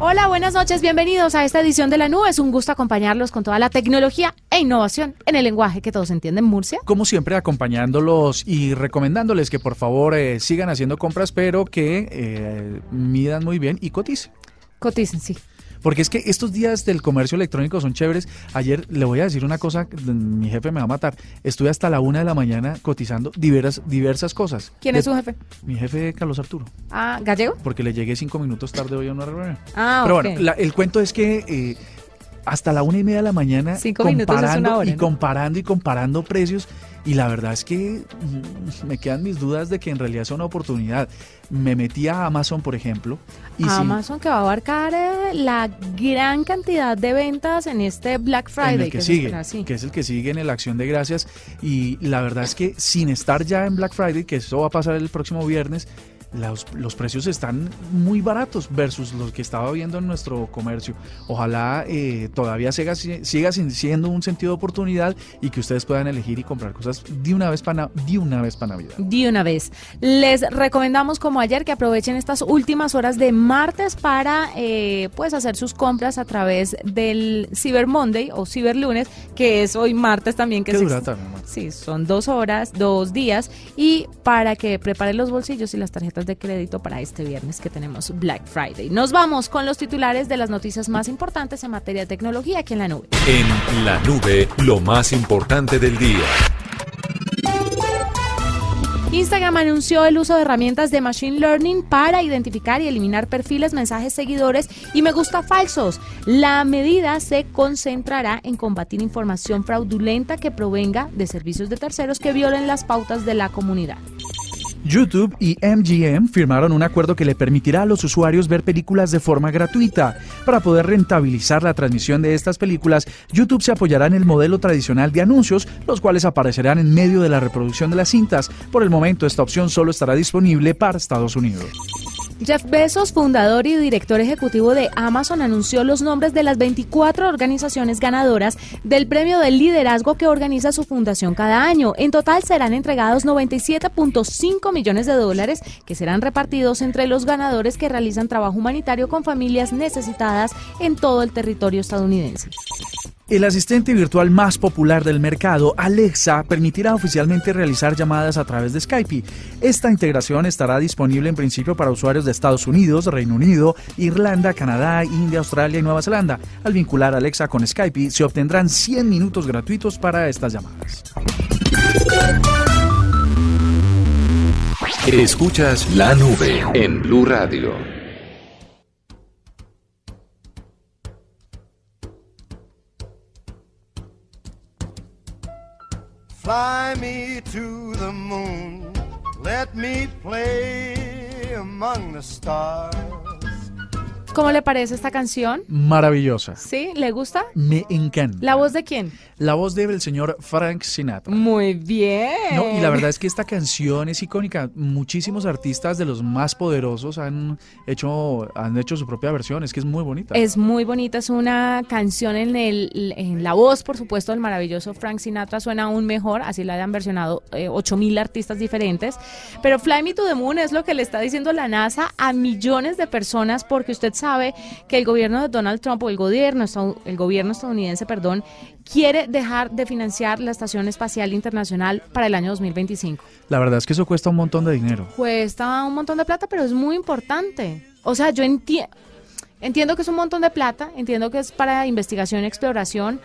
Hola, buenas noches, bienvenidos a esta edición de La Nube. Es un gusto acompañarlos con toda la tecnología e innovación en el lenguaje que todos entienden, Murcia. Como siempre, acompañándolos y recomendándoles que por favor eh, sigan haciendo compras, pero que eh, midan muy bien y coticen. Coticen, sí. Porque es que estos días del comercio electrónico son chéveres. Ayer le voy a decir una cosa, mi jefe me va a matar. Estuve hasta la una de la mañana cotizando diversas, diversas cosas. ¿Quién es su jefe? Mi jefe, Carlos Arturo. Ah, ¿gallego? Porque le llegué cinco minutos tarde hoy a una reunión. Ah, Pero bueno, el cuento es que... Eh, hasta la una y media de la mañana Cinco comparando y comparando y comparando precios y la verdad es que mm, me quedan mis dudas de que en realidad es una oportunidad. Me metí a Amazon, por ejemplo. Y Amazon que va a abarcar eh, la gran cantidad de ventas en este Black Friday. que, sigue, que es el que sigue en la acción de gracias. Y la verdad es que sin estar ya en Black Friday, que eso va a pasar el próximo viernes, los, precios están muy baratos versus los que estaba viendo en nuestro comercio. Ojalá eh, todavía siga, siga siendo un sentido de oportunidad y que ustedes puedan elegir y comprar cosas de una vez para de una vez para Navidad. De una vez. Les recomendamos como ayer que aprovechen estas últimas horas de martes para eh, pues hacer sus compras a través del Cyber Monday o Cyber Lunes, que es hoy martes también. Que ¿Qué dura Sí, son dos horas, dos días y para que preparen los bolsillos y las tarjetas de crédito para este viernes que tenemos Black Friday. Nos vamos con los titulares de las noticias más importantes en materia de tecnología aquí en la nube. En la nube, lo más importante del día. Instagram anunció el uso de herramientas de Machine Learning para identificar y eliminar perfiles, mensajes, seguidores y me gusta falsos. La medida se concentrará en combatir información fraudulenta que provenga de servicios de terceros que violen las pautas de la comunidad. YouTube y MGM firmaron un acuerdo que le permitirá a los usuarios ver películas de forma gratuita. Para poder rentabilizar la transmisión de estas películas, YouTube se apoyará en el modelo tradicional de anuncios, los cuales aparecerán en medio de la reproducción de las cintas. Por el momento, esta opción solo estará disponible para Estados Unidos. Jeff Bezos, fundador y director ejecutivo de Amazon, anunció los nombres de las 24 organizaciones ganadoras del premio del liderazgo que organiza su fundación cada año. En total serán entregados 97.5 millones de dólares que serán repartidos entre los ganadores que realizan trabajo humanitario con familias necesitadas en todo el territorio estadounidense. El asistente virtual más popular del mercado, Alexa, permitirá oficialmente realizar llamadas a través de Skype. Esta integración estará disponible en principio para usuarios de Estados Unidos, Reino Unido, Irlanda, Canadá, India, Australia y Nueva Zelanda. Al vincular Alexa con Skype, se obtendrán 100 minutos gratuitos para estas llamadas. Escuchas la nube en Blue Radio. Fly me to the moon, let me play among the stars. ¿Cómo le parece esta canción? Maravillosa. ¿Sí? ¿Le gusta? Me encanta. ¿La voz de quién? La voz del señor Frank Sinatra. Muy bien. y la verdad es que esta canción es icónica. Muchísimos artistas de los más poderosos han hecho, han hecho su propia versión. Es que es muy bonita. Es muy bonita. Es una canción en, el, en la voz, por supuesto, del maravilloso Frank Sinatra. Suena aún mejor. Así la han versionado eh, 8000 artistas diferentes. Pero Fly Me to the Moon es lo que le está diciendo la NASA a millones de personas porque usted sabe que el gobierno de Donald Trump o el gobierno, el gobierno estadounidense, perdón, quiere dejar de financiar la Estación Espacial Internacional para el año 2025. La verdad es que eso cuesta un montón de dinero. Cuesta un montón de plata, pero es muy importante. O sea, yo entiendo entiendo que es un montón de plata, entiendo que es para investigación y exploración,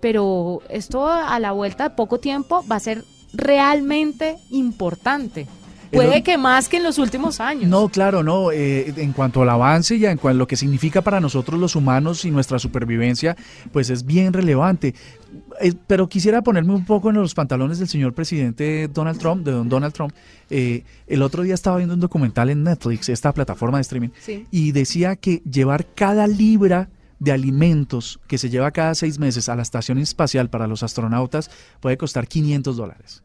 pero esto a la vuelta de poco tiempo va a ser realmente importante. Puede que más que en los últimos años. No, claro, no. Eh, en cuanto al avance y en cuanto a lo que significa para nosotros los humanos y nuestra supervivencia, pues es bien relevante. Eh, pero quisiera ponerme un poco en los pantalones del señor presidente Donald Trump, de don Donald Trump. Eh, el otro día estaba viendo un documental en Netflix, esta plataforma de streaming, y decía que llevar cada libra de alimentos que se lleva cada seis meses a la estación espacial para los astronautas puede costar 500 dólares.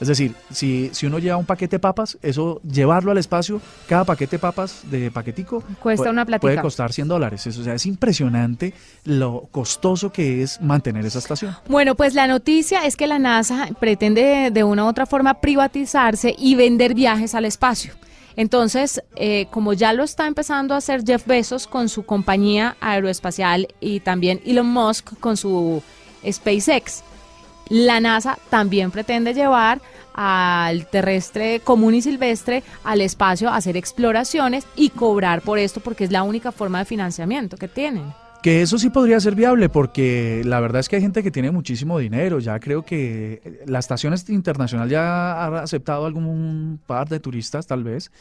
Es decir, si, si uno lleva un paquete de papas, eso llevarlo al espacio, cada paquete de papas de paquetico Cuesta puede- una platica. puede costar 100 dólares. Eso, o sea, es impresionante lo costoso que es mantener esa estación. Bueno, pues la noticia es que la NASA pretende de una u otra forma privatizarse y vender viajes al espacio. Entonces, eh, como ya lo está empezando a hacer Jeff Bezos con su compañía aeroespacial y también Elon Musk con su SpaceX, la NASA también pretende llevar al terrestre común y silvestre al espacio a hacer exploraciones y cobrar por esto porque es la única forma de financiamiento que tienen. Que eso sí podría ser viable porque la verdad es que hay gente que tiene muchísimo dinero. Ya creo que la estación internacional ya ha aceptado algún par de turistas tal vez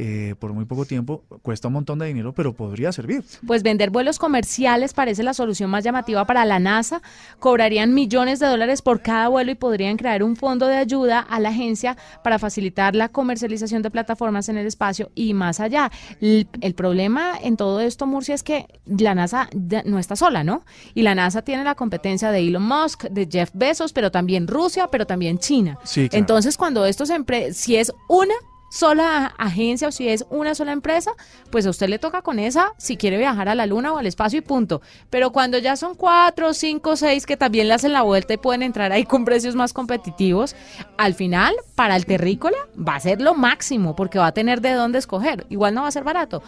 eh, por muy poco tiempo. Cuesta un montón de dinero, pero podría servir. Pues vender vuelos comerciales parece la solución más llamativa para la NASA. Cobrarían millones de dólares por cada vuelo y podrían crear un fondo de ayuda a la agencia para facilitar la comercialización de plataformas en el espacio y más allá. El, el problema en todo esto, Murcia, es que la NASA no está sola, ¿no? Y la NASA tiene la competencia de Elon Musk, de Jeff Bezos, pero también Rusia, pero también China. Sí, claro. Entonces, cuando estos empre si es una sola agencia o si es una sola empresa, pues a usted le toca con esa si quiere viajar a la luna o al espacio y punto. Pero cuando ya son cuatro, cinco, seis que también le hacen la vuelta y pueden entrar ahí con precios más competitivos, al final para el terrícola va a ser lo máximo porque va a tener de dónde escoger. Igual no va a ser barato,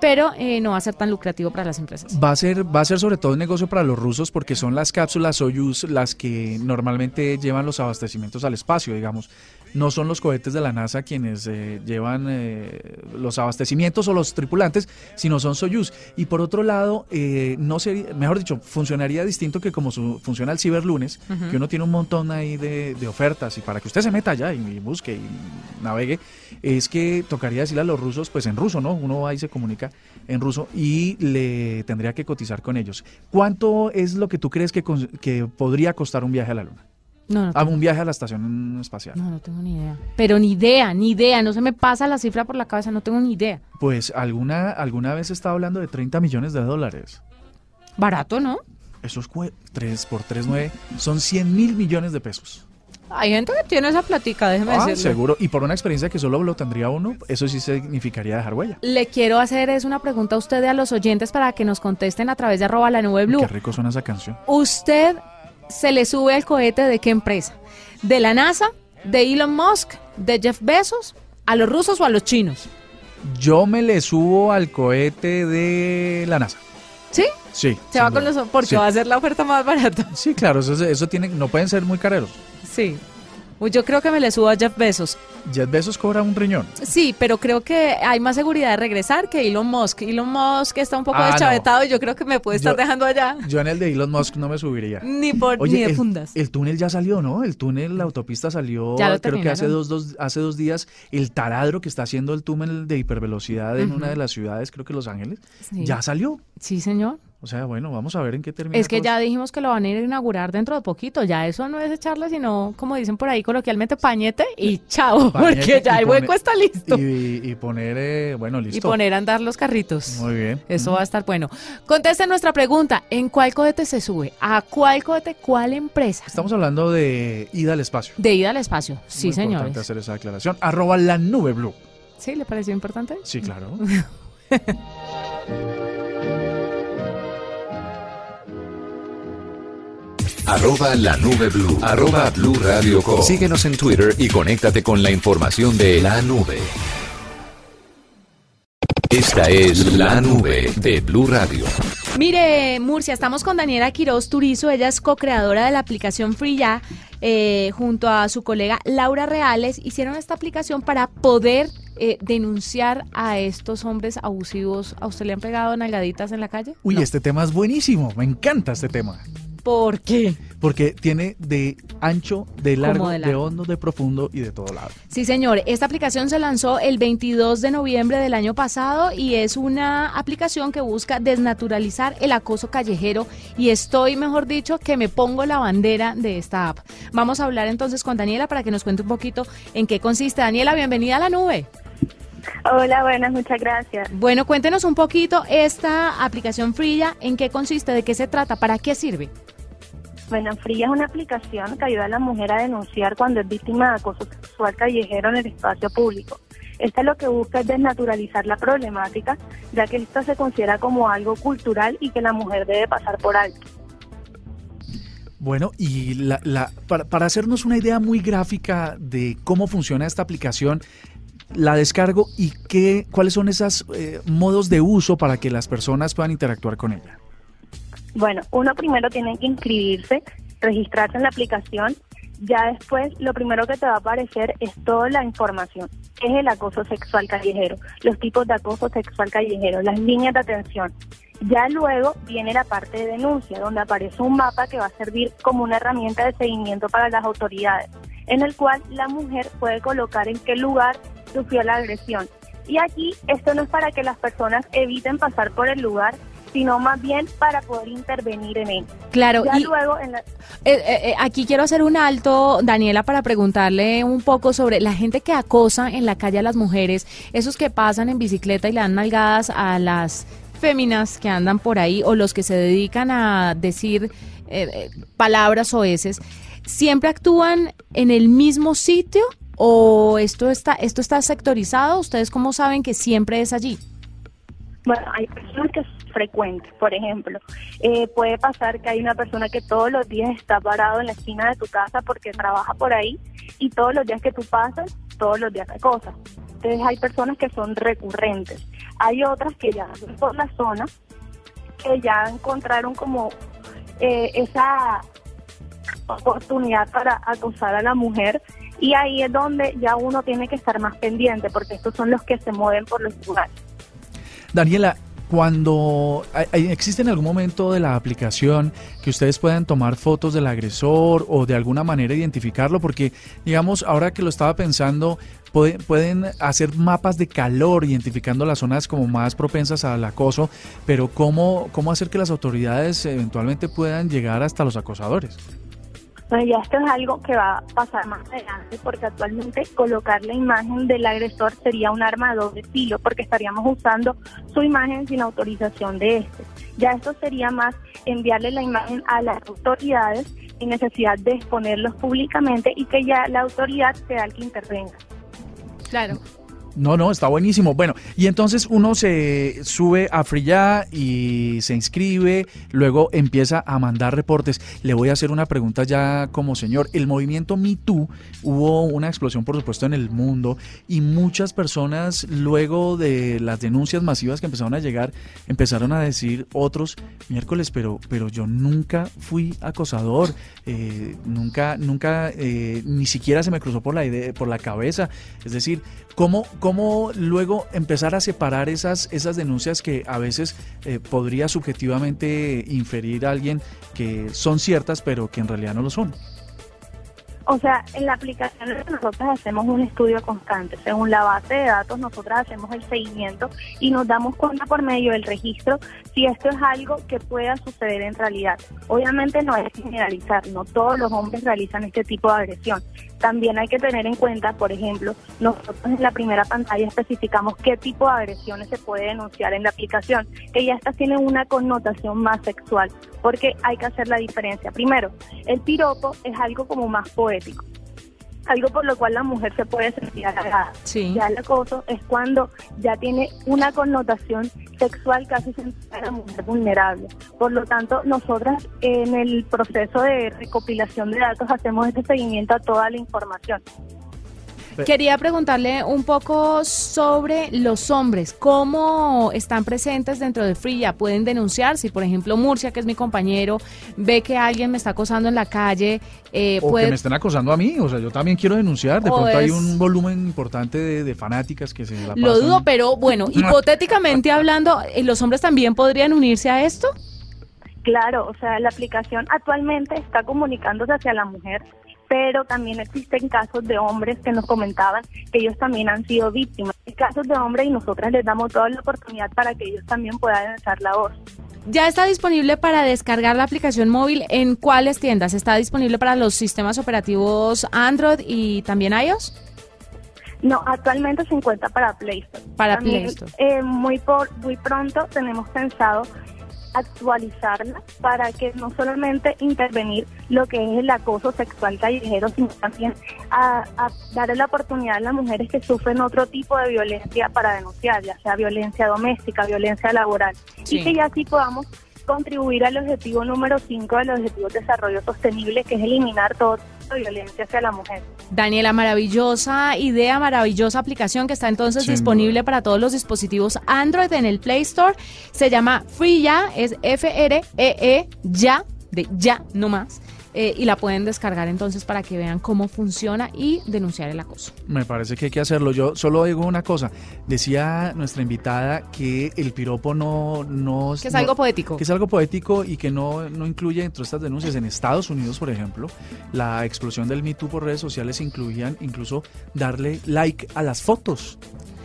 pero eh, no va a ser tan lucrativo para las empresas. Va a ser, va a ser sobre todo un negocio para los rusos porque son las cápsulas Soyuz las que normalmente llevan los abastecimientos al espacio, digamos. No son los cohetes de la NASA quienes eh, llevan eh, los abastecimientos o los tripulantes, sino son Soyuz. Y por otro lado, eh, no sería, mejor dicho, funcionaría distinto que como su- funciona el ciberlunes, que uno tiene un montón ahí de, de ofertas y para que usted se meta allá y, y busque y navegue, es que tocaría decirle a los rusos, pues en ruso, ¿no? Uno va y se comunica en ruso y le tendría que cotizar con ellos. ¿Cuánto es lo que tú crees que, que podría costar un viaje a la Luna? No, no, Ah, un viaje a la estación espacial. no, no tengo ni idea. Pero ni idea, ni idea. No se me pasa la cifra por la cabeza, no tengo ni idea. Pues alguna, alguna vez estaba hablando de 30 millones de dólares. Barato, ¿no? Esos 3 por 3, 9 son 100 mil millones de pesos. Hay gente que tiene esa platica, déjeme Ah, decirle. seguro. Y por una experiencia que solo lo tendría uno, eso sí significaría dejar huella. Le quiero hacer es una pregunta a usted y a los oyentes para que nos contesten a través de arroba la nube blue. Qué rico suena esa canción. ¿Usted se le sube al cohete de qué empresa? ¿De la NASA? ¿De Elon Musk? ¿De Jeff Bezos? ¿A los rusos o a los chinos? Yo me le subo al cohete de la NASA. ¿Sí? Sí. Se va con los... porque Sí. va a ser la oferta más barata. Sí, claro, eso, eso tiene, no pueden ser muy careros. Sí. Yo creo que me le subo a Jeff Bezos. Jeff Bezos cobra un riñón. Sí, pero creo que hay más seguridad de regresar que Elon Musk. Elon Musk está un poco Ah, no. deschavetado y yo creo que me puede estar Yo- dejando allá. Yo en el de Elon Musk no me subiría. Ni por ni de el, fundas. el túnel ya salió, ¿no? El túnel, la autopista salió, Ya lo creo que hace dos, dos- hace dos días. El taladro que está haciendo el túnel de hipervelocidad en una de las ciudades, creo que Los Ángeles, Sí. ya salió. Sí, señor. O sea, bueno, vamos a ver en qué termina. Es que ya dijimos que lo van a ir a inaugurar dentro de poquito. Ya eso no es echarle, sino, como dicen por ahí coloquialmente, pañete y chao. Pañete porque ya y el hueco está listo. Y, Y, y poner, eh, bueno, listo. poner a andar los carritos. Muy bien. Eso va a estar bueno. Conteste nuestra pregunta. ¿En cuál cohete se sube? ¿A cuál cohete? ¿Cuál empresa? Estamos hablando de ida al espacio. De ida al espacio. Sí, Muy importante señores. hacer esa aclaración. Arroba la nube blue. ¿Sí? ¿Le pareció importante? Sí, claro. Arroba la nube blue. Arroba blue radio com. Síguenos en Twitter y conéctate con la información de la nube. Esta es la nube de Blue Radio. Mire, Murcia, estamos con Daniela Quiroz Turizo. Ella es co-creadora de la aplicación Free Ya. eh, junto a su colega Laura Reales, hicieron esta aplicación para poder eh, denunciar a estos hombres abusivos. ¿A usted le han pegado nalgaditas en la calle? Uy, No. este tema es buenísimo. Me encanta este tema. ¿Por qué? Porque tiene de ancho, de largo, de de, hondo, de profundo y de todo lado. Sí, señor. Esta aplicación se lanzó el 22 de noviembre del año pasado y es una aplicación que busca desnaturalizar el acoso callejero y estoy, mejor dicho, que me pongo la bandera de esta app. Vamos a hablar entonces con Daniela para que nos cuente un poquito en qué consiste. Daniela, bienvenida a la nube. Hola, buenas, muchas gracias. Bueno, cuéntenos un poquito esta aplicación Frilla, en qué consiste, de qué se trata, para qué sirve. Frilla es una aplicación que ayuda a la mujer a denunciar cuando es víctima de acoso sexual callejero en el espacio público. Esta lo que busca es desnaturalizar la problemática, ya que esta se considera como algo cultural y que la mujer debe pasar por alto. Bueno, y la, la, para, para, hacernos una idea muy gráfica de cómo funciona esta aplicación, la descargo y qué, cuáles son esos eh, modos de uso para que las personas puedan interactuar con ella. Bueno, uno primero tiene que inscribirse, registrarse en la aplicación. Ya después, lo primero que te va a aparecer es toda la información. ¿Qué es el acoso sexual callejero? Los tipos de acoso sexual callejero, las líneas de atención. Ya luego viene la parte de denuncia, donde aparece un mapa que va a servir como una herramienta de seguimiento para las autoridades, en el cual la mujer puede colocar en qué lugar sufrió la agresión. Y aquí esto no es para que las personas eviten pasar por el lugar, sino más bien para poder intervenir en él. Claro, Ya y luego en la- eh, eh, eh, aquí quiero hacer un alto, Daniela, para preguntarle un poco sobre la gente que acosa en la calle a las mujeres, esos que pasan en bicicleta y le dan nalgadas a las féminas que andan por ahí o los que se dedican a decir eh, eh, palabras o heces, ¿siempre actúan en el mismo sitio o esto está, esto está sectorizado? ¿Ustedes cómo saben que siempre es allí? Bueno, hay personas que son frecuentes, por ejemplo. Eh, puede pasar que hay una persona que todos los días está parado en la esquina de tu casa porque trabaja por ahí y todos los días que tú pasas, todos los días hay cosas. Entonces hay personas que son recurrentes. Hay otras que ya por la zona, que ya encontraron como eh, esa oportunidad para acosar a la mujer y ahí es donde ya uno tiene que estar más pendiente porque estos son los que se mueven por los lugares. Daniela, cuando existe en algún momento de la aplicación que ustedes puedan tomar fotos del agresor o de alguna manera identificarlo, porque digamos, ahora que lo estaba pensando, puede- pueden hacer mapas de calor identificando las zonas como más propensas al acoso, pero ¿cómo, cómo hacer que las autoridades eventualmente puedan llegar hasta los acosadores? Bueno, ya esto es algo que va a pasar más adelante porque actualmente colocar la imagen del agresor sería un arma de doble filo porque estaríamos usando su imagen sin autorización de este. Ya esto sería más enviarle la imagen a las autoridades sin necesidad de exponerlos públicamente y que ya la autoridad sea el que intervenga. Claro. No, no, está buenísimo. Bueno, y entonces uno se sube a Frilla y se inscribe, luego empieza a mandar reportes. Le voy a hacer una pregunta ya como señor. El movimiento Me Too hubo una explosión, por supuesto, en el mundo y muchas personas, luego de las denuncias masivas que empezaron a llegar, empezaron a decir otros miércoles, pero, pero yo nunca fui acosador, eh, nunca, nunca, eh, ni siquiera se me cruzó por la idea, por la cabeza. Es decir, ¿Cómo, ¿Cómo luego empezar a separar esas, esas denuncias que a veces eh, podría subjetivamente inferir alguien que son ciertas, pero que en realidad no lo son? O sea, en la aplicación nosotros hacemos un estudio constante. Según la base de datos, nosotros hacemos el seguimiento y nos damos cuenta por medio del registro si esto es algo que pueda suceder en realidad. Obviamente no que generalizar, no todos los hombres realizan este tipo de agresión. También hay que tener en cuenta, por ejemplo, nosotros en la primera pantalla especificamos qué tipo de agresiones se puede denunciar en la aplicación, que ya estas tienen una connotación más sexual, porque hay que hacer la diferencia. Primero, el piropo es algo como más poético, algo por lo cual la mujer se puede sentir halagada. Sí. Ya el acoso es cuando ya tiene una connotación sexual casi a la mujer vulnerable. Por lo tanto, nosotras en el proceso de recopilación de datos hacemos este seguimiento a toda la información. Quería preguntarle un poco sobre los hombres, cómo están presentes dentro de Frilla, pueden denunciar si, por ejemplo, Murcia, que es mi compañero, ve que alguien me está acosando en la calle, eh, O puede... que me estén acosando a mí, o sea, yo también quiero denunciar. De O pronto hay un volumen importante de, de fanáticas que se la pasan. Lo dudo, pero bueno, hipotéticamente hablando, eh, ¿los hombres también podrían unirse a esto? Claro, o sea, la aplicación actualmente está comunicándose hacia la mujer, pero también existen casos de hombres que nos comentaban que ellos también han sido víctimas. Hay casos de hombres y nosotras les damos toda la oportunidad para que ellos también puedan alzar la voz. Ya está disponible para descargar la aplicación móvil en cuáles tiendas? ¿Está disponible para los sistemas operativos Android y también iOS? No, actualmente se encuentra para Play Store. Para También, Play Store. eh, muy, por, muy pronto tenemos pensado actualizarla para que no solamente intervenir lo que es el acoso sexual callejero, sino también a, a darle la oportunidad a las mujeres que sufren otro tipo de violencia para denunciar, ya sea violencia doméstica, violencia laboral, Sí. y que ya así podamos contribuir al objetivo número 5 del Objetivo de Desarrollo Sostenible, que es eliminar todo tipo de violencia hacia la mujer. Daniela, maravillosa idea, maravillosa aplicación que está entonces Sin disponible duda. para todos los dispositivos Android en el Play Store. Se llama Free Ya, es F-R-E-E, ya, de ya, no más. Eh, y la pueden descargar entonces para que vean cómo funciona y denunciar el acoso. Me parece que hay que hacerlo. Yo solo digo una cosa. Decía nuestra invitada que el piropo no... no Que es no- algo poético. Que es algo poético y que no, no incluye dentro de estas denuncias. En Estados Unidos, por ejemplo, la explosión del Me Too por redes sociales incluían incluso darle like a las fotos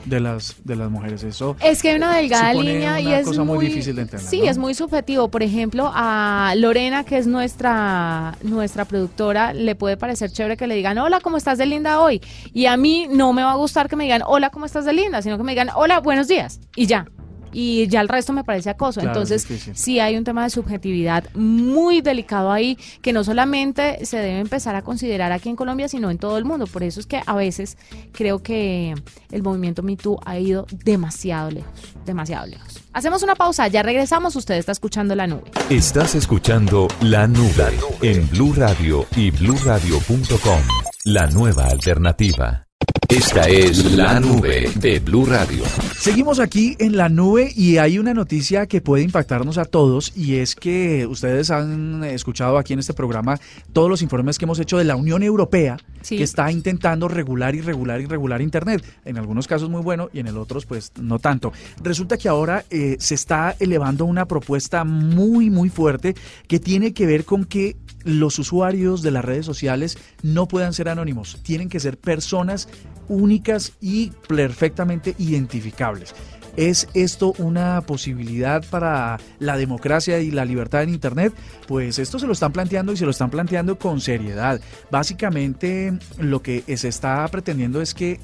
de las, de las mujeres. Eso Es que hay una delgada línea y es cosa muy difícil de entender, Sí, ¿no? es muy subjetivo. Por ejemplo, a Lorena, que es nuestra nuestra productora, le puede parecer chévere que le digan, hola, ¿cómo estás de linda hoy? Y a mí no me va a gustar que me digan, hola, ¿cómo estás de linda? Sino que me digan, hola, buenos días. Y ya. Y ya el resto me parece acoso. Claro, Entonces, sí hay un tema de subjetividad muy delicado ahí, que no solamente se debe empezar a considerar aquí en Colombia, sino en todo el mundo. Por eso es que a veces creo que el movimiento Me Too ha ido demasiado lejos, demasiado lejos. Hacemos una pausa, ya regresamos, usted está escuchando la nube. Estás escuchando La Nube en Blue Radio y bluradio.com. La nueva alternativa. Esta es La Nube de Blue Radio. Seguimos aquí en la nube y hay una noticia que puede impactarnos a todos y es que ustedes han escuchado aquí en este programa todos los informes que hemos hecho de la Unión Europea Sí. que está intentando regular y regular y regular Internet. En algunos casos muy bueno y en el otros pues no tanto. Resulta que ahora eh, se está elevando una propuesta muy muy fuerte que tiene que ver con que los usuarios de las redes sociales no puedan ser anónimos, tienen que ser personas únicas y perfectamente identificables. ¿Es esto una posibilidad para la democracia y la libertad en Internet? Pues esto se lo están planteando y se lo están planteando con seriedad. Básicamente lo que se está pretendiendo es que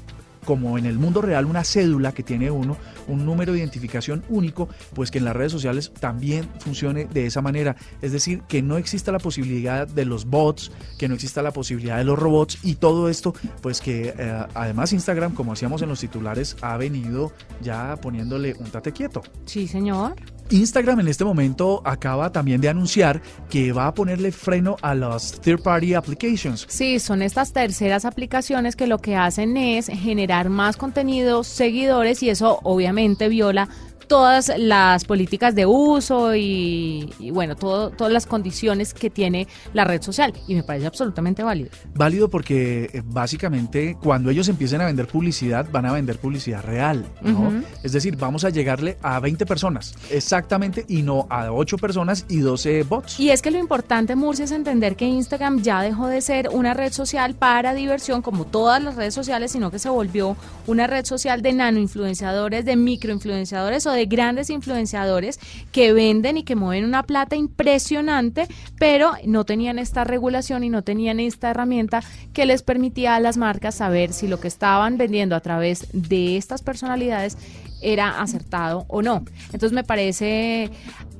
como en el mundo real una cédula que tiene uno, un número de identificación único, pues que en las redes sociales también funcione de esa manera. Es decir, que no exista la posibilidad de los bots, que no exista la posibilidad de los robots y todo esto, pues que eh, además Instagram, como hacíamos en los titulares, ha venido ya poniéndole un tate quieto. Sí, señor. Instagram en este momento acaba también de anunciar que va a ponerle freno a las third party applications. Sí, son estas terceras aplicaciones que lo que hacen es generar más contenido, seguidores y eso obviamente viola todas las políticas de uso y, y bueno, todo, todas las condiciones que tiene la red social y me parece absolutamente válido. Válido porque eh, básicamente cuando ellos empiecen a vender publicidad van a vender publicidad real, ¿no? Es decir, vamos a llegarle a 20 personas exactamente y no a 8 personas y 12 bots. Y es que lo importante, Murcia, es entender que Instagram ya dejó de ser una red social para diversión como todas las redes sociales, sino que se volvió una red social de nanoinfluenciadores, de microinfluenciadores o de grandes influenciadores que venden y que mueven una plata impresionante, pero no tenían esta regulación y no tenían esta herramienta que les permitía a las marcas saber si lo que estaban vendiendo a través de estas personalidades era acertado o no. Entonces me parece,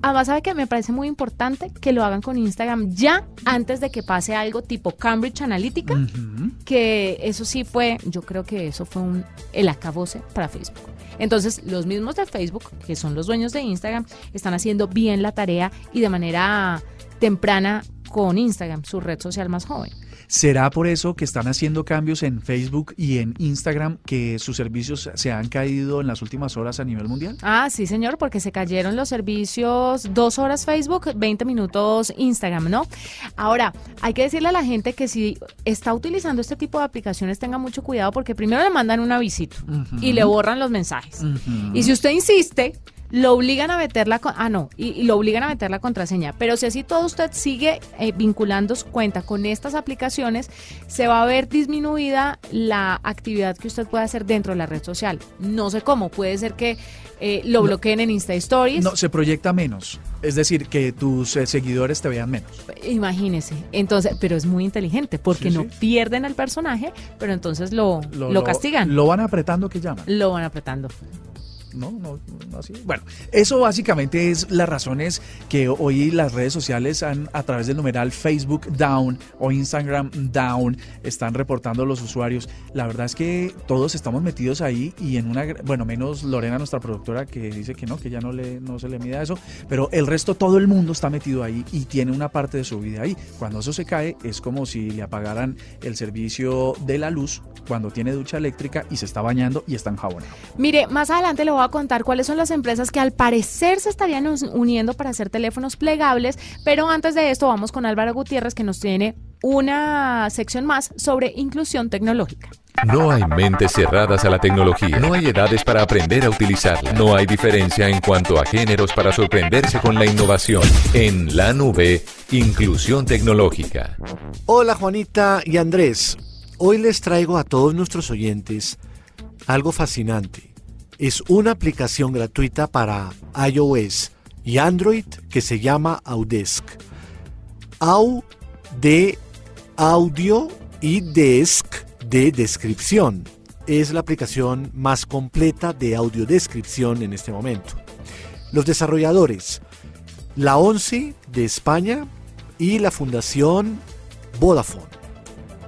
además sabe que me parece muy importante que lo hagan con Instagram ya antes de que pase algo tipo Cambridge Analytica, que eso sí fue, yo creo que eso fue un, el acabose para Facebook. Entonces, los mismos de Facebook, que son los dueños de Instagram, están haciendo bien la tarea y de manera temprana con Instagram, su red social más joven. ¿Será por eso que están haciendo cambios en Facebook y en Instagram que sus servicios se han caído en las últimas horas a nivel mundial? Ah, sí, señor, porque se cayeron los servicios dos horas Facebook, 20 minutos Instagram, ¿no? Ahora, hay que decirle a la gente que si está utilizando este tipo de aplicaciones, tenga mucho cuidado porque primero le mandan un avisito y le borran los mensajes. Y si usted insiste, lo obligan a meter la, ah no, y, y lo obligan a meter la contraseña. Pero si así todo usted sigue eh, vinculando su cuenta con estas aplicaciones, se va a ver disminuida la actividad que usted puede hacer dentro de la red social. No sé cómo, puede ser que eh, lo bloqueen en Insta Stories. No, se proyecta menos. Es decir, que tus eh, seguidores te vean menos. Imagínese. Entonces, pero es muy inteligente porque Sí, no sí. pierden al personaje, pero entonces lo, lo, castigan. Lo van apretando que llaman. lo van apretando. No, no, no así. Bueno, eso básicamente es las razones que hoy las redes sociales han, a través del numeral Facebook Down o Instagram Down, están reportando los usuarios. La verdad es que todos estamos metidos ahí y en una, bueno, menos Lorena, nuestra productora, que dice que no, que ya no, le, no se le mide a eso, pero el resto, todo el mundo está metido ahí y tiene una parte de su vida ahí. Cuando eso se cae, es como si le apagaran el servicio de la luz cuando tiene ducha eléctrica y se está bañando y está enjabonado. Mire, más adelante le voy a contar cuáles son las empresas que al parecer se estarían uniendo para hacer teléfonos plegables, pero antes de esto vamos con Álvaro Gutiérrez que nos tiene una sección más sobre inclusión tecnológica. No hay mentes cerradas a la tecnología. No hay edades para aprender a utilizarla. No hay diferencia en cuanto a géneros para sorprenderse con la innovación. En la nube, inclusión tecnológica. Hola Juanita y Andrés. Hoy les traigo a todos nuestros oyentes algo fascinante. Es una aplicación gratuita para iOS y Android que se llama Audesk. Au de audio y desk de descripción. Es la aplicación más completa de audiodescripción en este momento. Los desarrolladores, la ONCE de España y la Fundación Vodafone.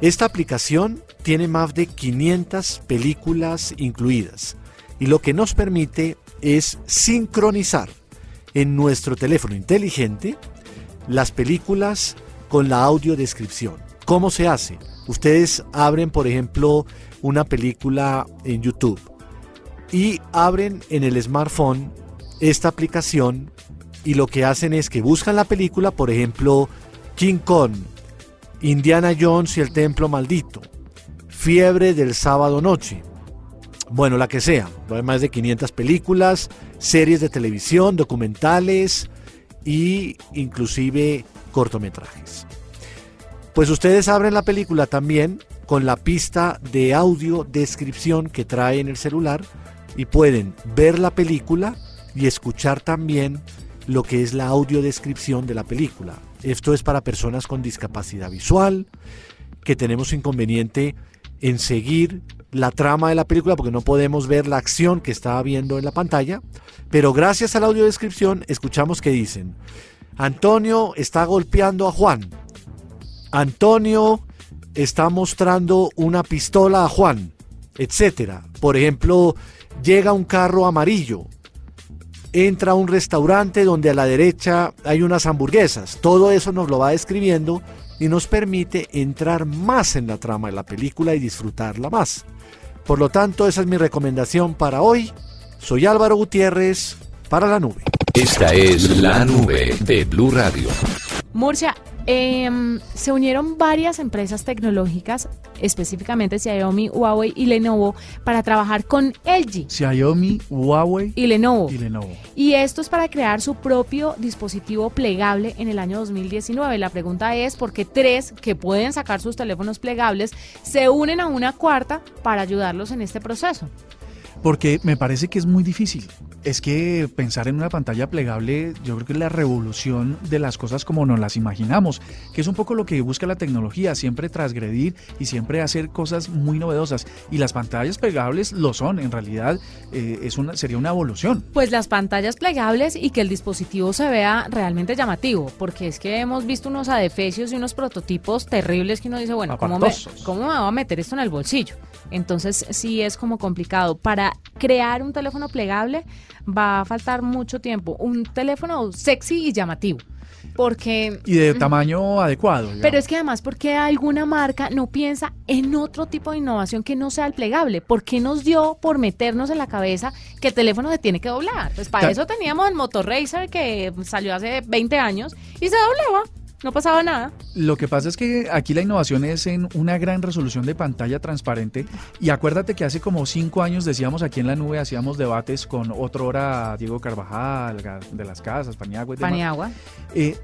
Esta aplicación tiene más de 500 películas incluidas y lo que nos permite es sincronizar en nuestro teléfono inteligente las películas con la audiodescripción. ¿Cómo se hace? Ustedes abren, por ejemplo, una película en YouTube y abren en el smartphone esta aplicación y lo que hacen es que buscan la película, por ejemplo, King Kong, Indiana Jones y el Templo Maldito, Fiebre del sábado noche, bueno, la que sea, hay más de 500 películas, series de televisión, documentales y inclusive cortometrajes. Pues ustedes abren la película también con la pista de audio descripción que trae en el celular y pueden ver la película y escuchar también lo que es la audiodescripción de la película. Esto es para personas con discapacidad visual, que tenemos inconveniente en seguir la trama de la película porque no podemos ver la acción que está viendo en la pantalla, pero gracias a la audiodescripción escuchamos que dicen, Antonio está golpeando a Juan, Antonio está mostrando una pistola a Juan, etcétera. Por ejemplo, llega un carro amarillo, entra a un restaurante donde a la derecha hay unas hamburguesas. Todo eso nos lo va describiendo y nos permite entrar más en la trama de la película y disfrutarla más. Por lo tanto, esa es mi recomendación para hoy. Soy Álvaro Gutiérrez para la nube. Esta es la nube de Blue Radio. Murcia, em, se unieron varias empresas tecnológicas, específicamente Xiaomi, Huawei y Lenovo, para trabajar con LG. Xiaomi, Huawei y Lenovo. y Lenovo. Y esto es para crear su propio dispositivo plegable en el año 2019. La pregunta es por qué tres que pueden sacar sus teléfonos plegables se unen a una cuarta para ayudarlos en este proceso. Porque me parece que es muy difícil. Es que pensar en una pantalla plegable, yo creo que es la revolución de las cosas como nos las imaginamos, que es un poco lo que busca la tecnología, siempre transgredir y siempre hacer cosas muy novedosas. Y las pantallas plegables lo son, en realidad eh, es una, sería una evolución. Pues las pantallas plegables y que el dispositivo se vea realmente llamativo, porque es que hemos visto unos adefesios y unos prototipos terribles que uno dice, bueno, ¿cómo me. ¿cómo me voy a meter esto en el bolsillo? Entonces sí es como complicado. Para crear un teléfono plegable va a faltar mucho tiempo. Un teléfono sexy y llamativo. Porque... Y de tamaño adecuado. Pero es que además, ¿por qué alguna marca no piensa en otro tipo de innovación que no sea el plegable? ¿Por qué nos dio por meternos en la cabeza que el teléfono se tiene que doblar? Pues para Ta- eso teníamos el Motor Racer que salió hace 20 años y se doblaba. No pasaba nada. Lo que pasa es que aquí la innovación es en una gran resolución de pantalla transparente. Y acuérdate que hace como cinco años decíamos aquí en la nube, hacíamos debates con otro hora Diego Carvajal, de las Casas, Paniagua y demás. Paniagua. eh,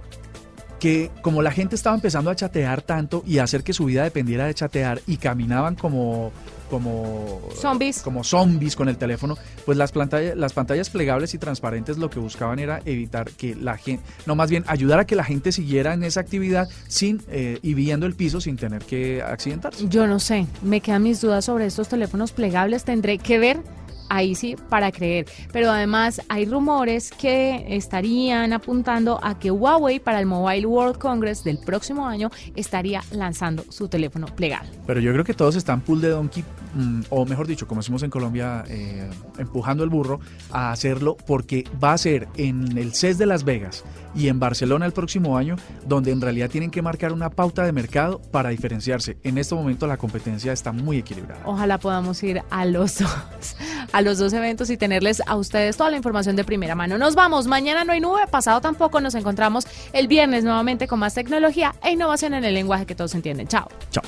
que como la gente estaba empezando a chatear tanto y a hacer que su vida dependiera de chatear y caminaban como como Zombies. como zombies con el teléfono, pues las pantallas las pantallas plegables y transparentes lo que buscaban era evitar que la gente, no más bien ayudar a que la gente siguiera en esa actividad sin eh, y viendo el piso sin tener que accidentarse. Yo no sé, me quedan mis dudas sobre estos teléfonos plegables. Tendré que ver ahí sí para creer. Pero además hay rumores que estarían apuntando a que Huawei para el Mobile World Congress del próximo año estaría lanzando su teléfono plegable. Pero yo creo que todos están pull de donkey, mm, o mejor dicho, como decimos en Colombia, eh, empujando el burro a hacerlo porque va a ser en el CES de Las Vegas y en Barcelona el próximo año, donde en realidad tienen que marcar una pauta de mercado para diferenciarse. En este momento la competencia está muy equilibrada. Ojalá podamos ir a los dos, a los dos eventos y tenerles a ustedes toda la información de primera mano. Nos vamos, mañana no hay nube, pasado tampoco, nos encontramos el viernes nuevamente con más tecnología e innovación en el lenguaje que todos entienden. Chao. Chao.